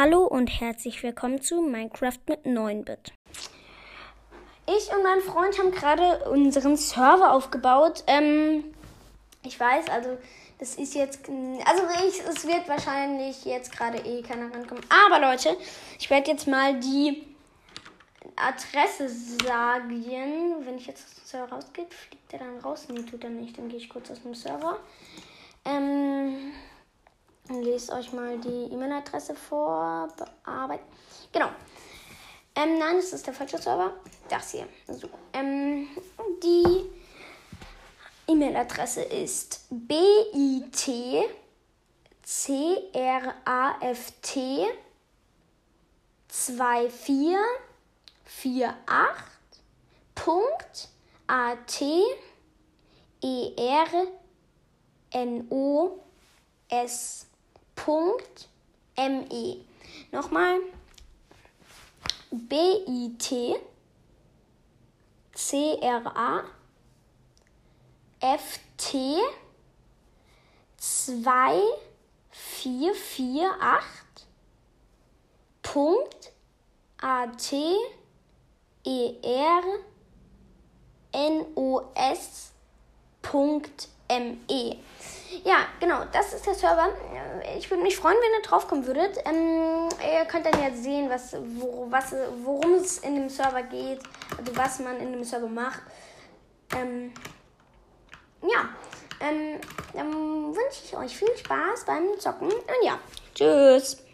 Hallo und herzlich willkommen zu Minecraft mit 9-Bit. Ich und mein Freund haben gerade unseren Server aufgebaut. Ähm, ich weiß, also das ist jetzt, also ich, es wird wahrscheinlich jetzt gerade eh keiner rankommen. Aber Leute, ich werde jetzt mal die Adresse sagen. Wenn ich jetzt aus dem Server rausgehe, fliegt er dann raus? Nee, tut er nicht. Dann gehe ich kurz aus dem Server. Lest euch mal die E-Mail-Adresse vor. Bearbeiten. Genau. Ähm, nein, das ist der falsche Server. Das hier. So. Ähm, die E-Mail-Adresse ist bit c-r-a-f-t 2448 Punkt a-t e-r N-O-S Punkt M-E. Nochmal. B-I-T C-R-A F-T 2448 Punkt A-T E-R N-O-S Punkt M-E. Ja, genau, das ist der Server. Ich würde mich freuen, wenn ihr draufkommen würdet. Ähm, ihr könnt dann ja sehen, was, wo, was, worum es in dem Server geht, also was man in dem Server macht. Ähm, ja, ähm, dann wünsche ich euch viel Spaß beim Zocken. Und ja, tschüss.